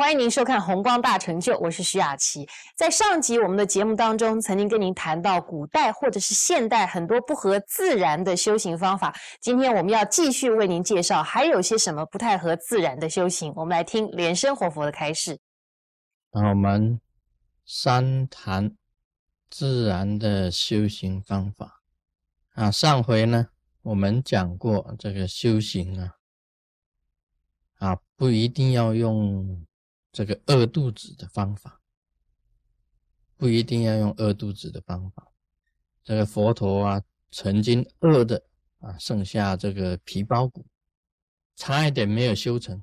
欢迎您收看《红光大成就》，我是徐雅琪。在上集我们的节目当中，曾经跟您谈到古代或者是现代很多不合自然的修行方法。今天我们要继续为您介绍，还有些什么不太合自然的修行。我们来听莲生活佛的开示。那我们三谈自然的修行方法啊。上回呢，我们讲过这个修行啊。啊，不一定要用这个饿肚子的方法，不一定要用饿肚子的方法。这个佛陀啊，曾经饿的啊，剩下这个皮包骨，差一点没有修成，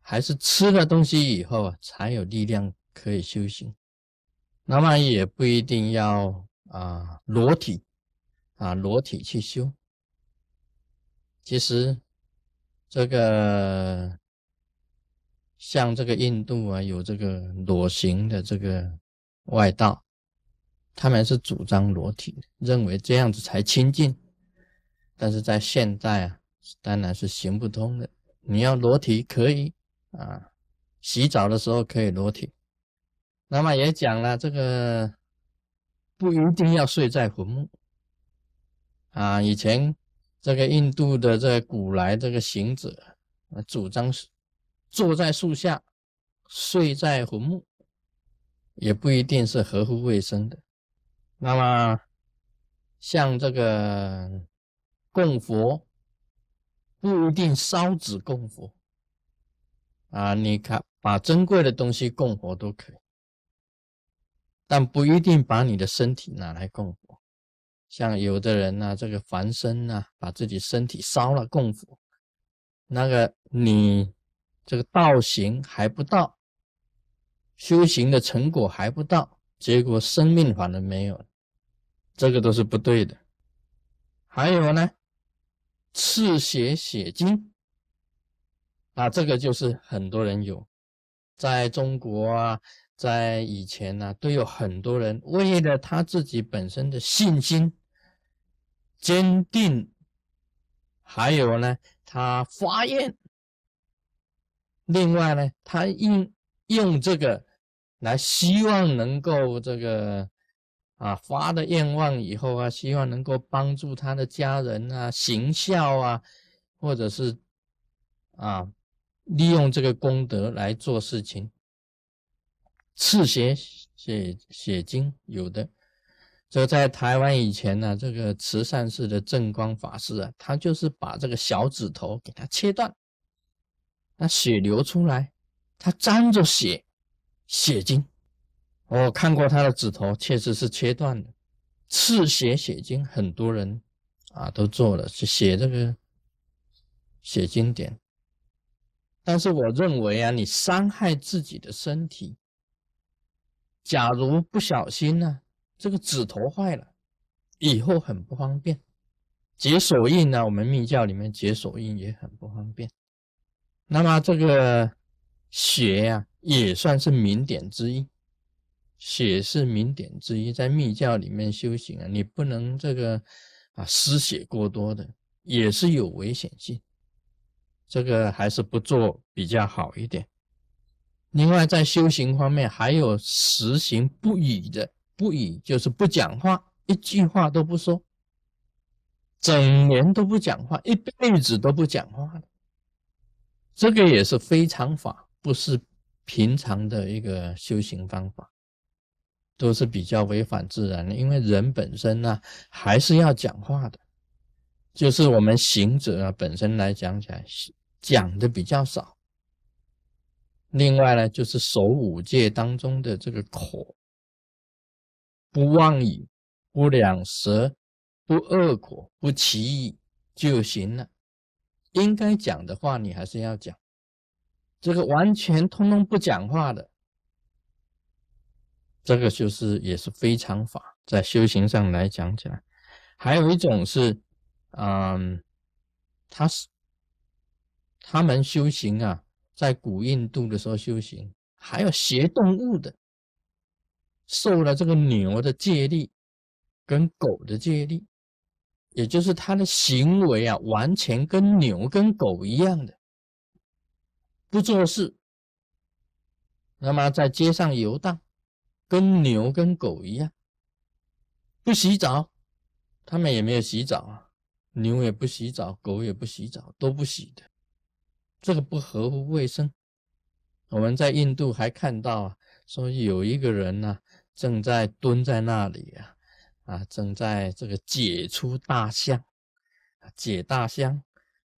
还是吃了东西以后啊，才有力量可以修行。那么也不一定要啊裸体啊裸体去修，其实。这个像这个印度啊，有这个裸行的这个外道，他们是主张裸体，认为这样子才清净。但是在现代啊，当然是行不通的。你要裸体可以啊，洗澡的时候可以裸体。那么也讲了，这个不一定要睡在坟墓啊，以前。这个印度的这个古来这个行者，主张是坐在树下，睡在坟墓，也不一定是合乎卫生的。那么像这个供佛，不一定烧纸供佛啊，你看把珍贵的东西供佛都可以，但不一定把你的身体拿来供佛。像有的人呢，这个凡身呢，把自己身体烧了供佛，那个你这个道行还不到，修行的成果还不到，结果生命反而没有，这个都是不对的。还有呢，赤血血精啊，这个就是很多人有，在中国啊。在以前呢，都有很多人为了他自己本身的信心坚定，还有呢，他发愿，另外呢，他用用这个来希望能够这个啊发的愿望以后啊，希望能够帮助他的家人啊行孝啊，或者是啊利用这个功德来做事情。赤血写写经有的，这在台湾以前呢，这个慈善寺的正光法师啊，他就是把这个小指头给他切断，那血流出来，他沾着血血经。我看过他的指头，确实是切断的。刺血血经，很多人啊都做了，去写这个写经典。但是我认为啊，你伤害自己的身体。假如不小心呢，这个指头坏了，以后很不方便。解手印呢，我们密教里面解手印也很不方便。那么这个血呀，也算是名点之一。血是名点之一，在密教里面修行啊，你不能这个啊失血过多的，也是有危险性。这个还是不做比较好一点。另外，在修行方面，还有实行不语的，不语就是不讲话，一句话都不说，整年都不讲话，一辈子都不讲话的，这个也是非常法，不是平常的一个修行方法，都是比较违反自然的。因为人本身呢，还是要讲话的，就是我们行者啊，本身来讲起来，讲的比较少。另外呢，就是守五戒当中的这个口，不妄语，不两舌，不恶口，不绮语就行了。应该讲的话，你还是要讲。这个完全通通不讲话的，这个就是也是非常法，在修行上来讲起来。还有一种是，嗯，他是他们修行啊。在古印度的时候修行，还有学动物的，受了这个牛的戒律，跟狗的戒律，也就是他的行为啊，完全跟牛跟狗一样的，不做事，那么在街上游荡，跟牛跟狗一样，不洗澡，他们也没有洗澡啊，牛也不洗澡，狗也不洗澡，都不洗的，这个不合乎卫生。我们在印度还看到啊，说有一个人呢，正在蹲在那里啊，啊，正在这个解出大象，解大象。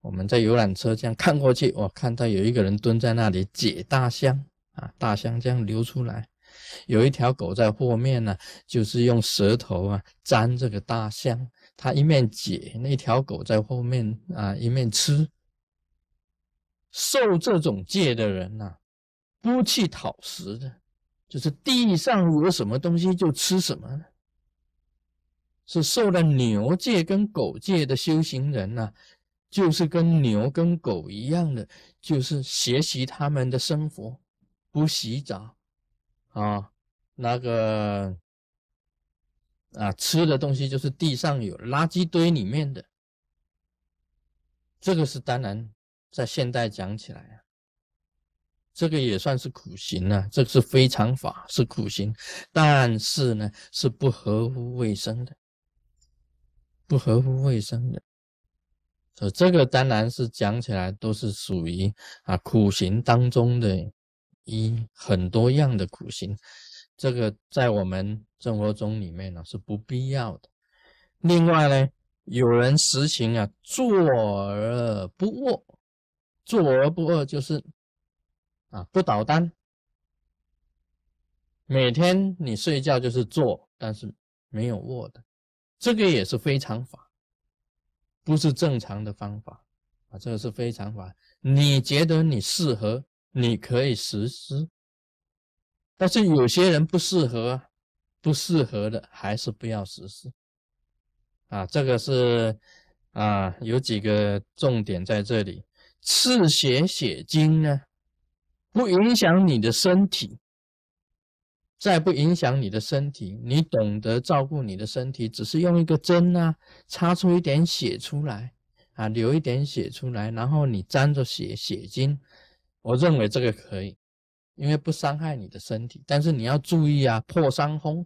我们在游览车这样看过去，我看到有一个人蹲在那里解大象。啊，大象这样流出来，有一条狗在后面呢，就是用舌头啊粘这个大象，它一面解，那条狗在后面啊一面吃。受这种戒的人呐，不去讨食的，就是地上有什么东西就吃什么。是受了牛戒跟狗戒的修行人呢，就是跟牛跟狗一样的，就是学习他们的生活。不洗澡啊，那个啊，吃的东西就是地上有垃圾堆里面的，这个是当然，在现代讲起来啊，这个也算是苦行了，这是非常法，是苦行，但是呢，是不合乎卫生的，不合乎卫生的，所以这个当然是讲起来都是属于啊苦行当中的。一很多样的苦行，这个在我们生活中里面呢是不必要的。另外呢，有人实行啊，坐而不卧，坐而不卧就是啊不倒单，每天你睡觉就是坐，但是没有卧的，这个也是非常法，不是正常的方法啊，这个是非常法。你觉得你适合？你可以实施，但是有些人不适合，不适合的还是不要实施。啊，这个是啊，有几个重点在这里。赤血血经呢，不影响你的身体，再不影响你的身体，你懂得照顾你的身体，只是用一个针啊，插出一点血出来啊，流一点血出来，然后你沾着血血精。我认为这个可以，因为不伤害你的身体。但是你要注意啊，破伤风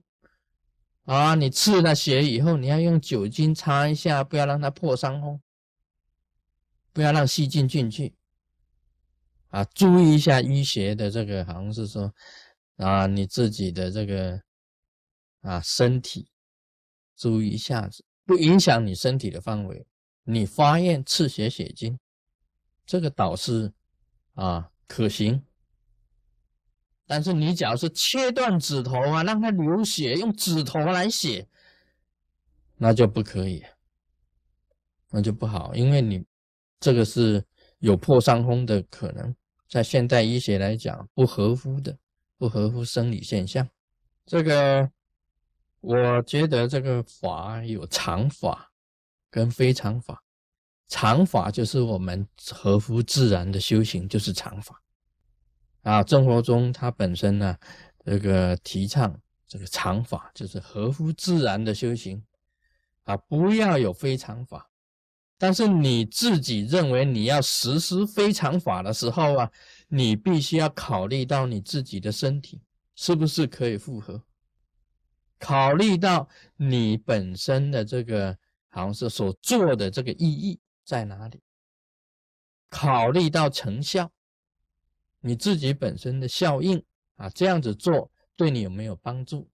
啊！你刺了血以后，你要用酒精擦一下，不要让它破伤风，不要让细菌进去啊！注意一下医学的这个，好像是说啊，你自己的这个啊身体，注意一下子，不影响你身体的范围。你发现刺血血精，这个导师。啊，可行，但是你假如是切断指头啊，让它流血，用指头来写，那就不可以，那就不好，因为你这个是有破伤风的可能，在现代医学来讲不合乎的，不合乎生理现象。这个我觉得这个法有常法跟非常法。常法就是我们合乎自然的修行，就是常法啊。生活中它本身呢，这个提倡这个常法，就是合乎自然的修行啊，不要有非常法。但是你自己认为你要实施非常法的时候啊，你必须要考虑到你自己的身体是不是可以复合，考虑到你本身的这个好像是所做的这个意义。在哪里？考虑到成效，你自己本身的效应啊，这样子做对你有没有帮助？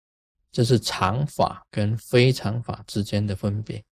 这是常法跟非常法之间的分别。